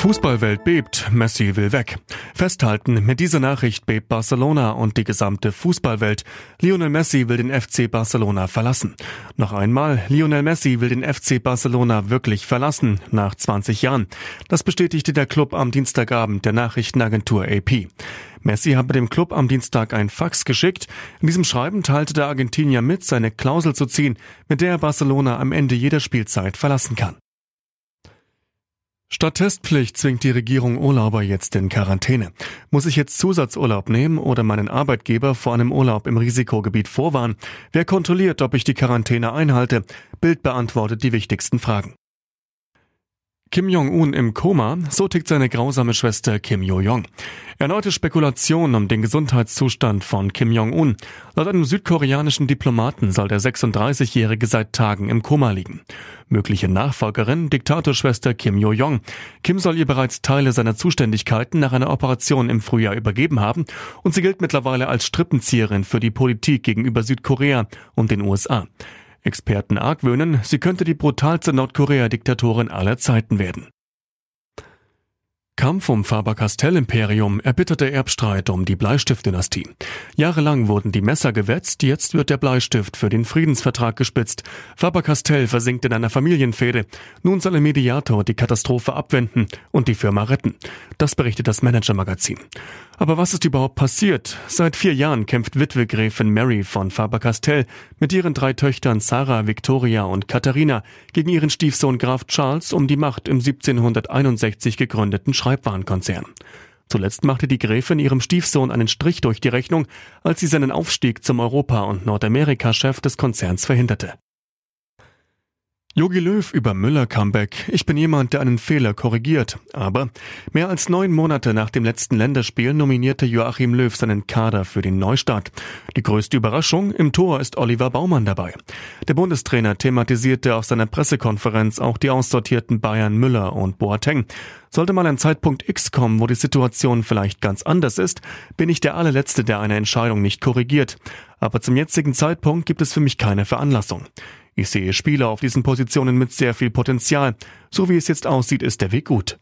Fußballwelt bebt, Messi will weg. Festhalten, mit dieser Nachricht bebt Barcelona und die gesamte Fußballwelt. Lionel Messi will den FC Barcelona verlassen. Noch einmal, Lionel Messi will den FC Barcelona wirklich verlassen, nach 20 Jahren. Das bestätigte der Club am Dienstagabend der Nachrichtenagentur AP. Messi habe dem Club am Dienstag ein Fax geschickt. In diesem Schreiben teilte der Argentinier mit, seine Klausel zu ziehen, mit der er Barcelona am Ende jeder Spielzeit verlassen kann. Statt Testpflicht zwingt die Regierung Urlauber jetzt in Quarantäne. Muss ich jetzt Zusatzurlaub nehmen oder meinen Arbeitgeber vor einem Urlaub im Risikogebiet vorwarnen? Wer kontrolliert, ob ich die Quarantäne einhalte? Bild beantwortet die wichtigsten Fragen. Kim Jong-un im Koma, so tickt seine grausame Schwester Kim Yo-jong. Erneute Spekulation um den Gesundheitszustand von Kim Jong-un. Laut einem südkoreanischen Diplomaten soll der 36-Jährige seit Tagen im Koma liegen. Mögliche Nachfolgerin, Diktatorschwester Kim Yo-jong. Kim soll ihr bereits Teile seiner Zuständigkeiten nach einer Operation im Frühjahr übergeben haben und sie gilt mittlerweile als Strippenzieherin für die Politik gegenüber Südkorea und den USA. Experten argwöhnen, sie könnte die brutalste Nordkorea-Diktatorin aller Zeiten werden. Kampf um Faber-Castell-Imperium erbitterte Erbstreit um die Bleistiftdynastie. Jahrelang wurden die Messer gewetzt, jetzt wird der Bleistift für den Friedensvertrag gespitzt. Faber-Castell versinkt in einer Familienfehde. Nun soll ein Mediator die Katastrophe abwenden und die Firma retten. Das berichtet das Manager-Magazin. Aber was ist überhaupt passiert? Seit vier Jahren kämpft Witwe Gräfin Mary von Faber-Castell mit ihren drei Töchtern Sarah, Victoria und Katharina gegen ihren Stiefsohn Graf Charles um die Macht im 1761 gegründeten. Schreibwarenkonzern. Zuletzt machte die Gräfin ihrem Stiefsohn einen Strich durch die Rechnung, als sie seinen Aufstieg zum Europa- und Nordamerika-Chef des Konzerns verhinderte. Jogi Löw über Müller Comeback. Ich bin jemand, der einen Fehler korrigiert. Aber mehr als neun Monate nach dem letzten Länderspiel nominierte Joachim Löw seinen Kader für den Neustart. Die größte Überraschung, im Tor ist Oliver Baumann dabei. Der Bundestrainer thematisierte auf seiner Pressekonferenz auch die aussortierten Bayern Müller und Boateng. Sollte mal ein Zeitpunkt X kommen, wo die Situation vielleicht ganz anders ist, bin ich der allerletzte, der eine Entscheidung nicht korrigiert. Aber zum jetzigen Zeitpunkt gibt es für mich keine Veranlassung. Ich sehe Spieler auf diesen Positionen mit sehr viel Potenzial. So wie es jetzt aussieht, ist der Weg gut.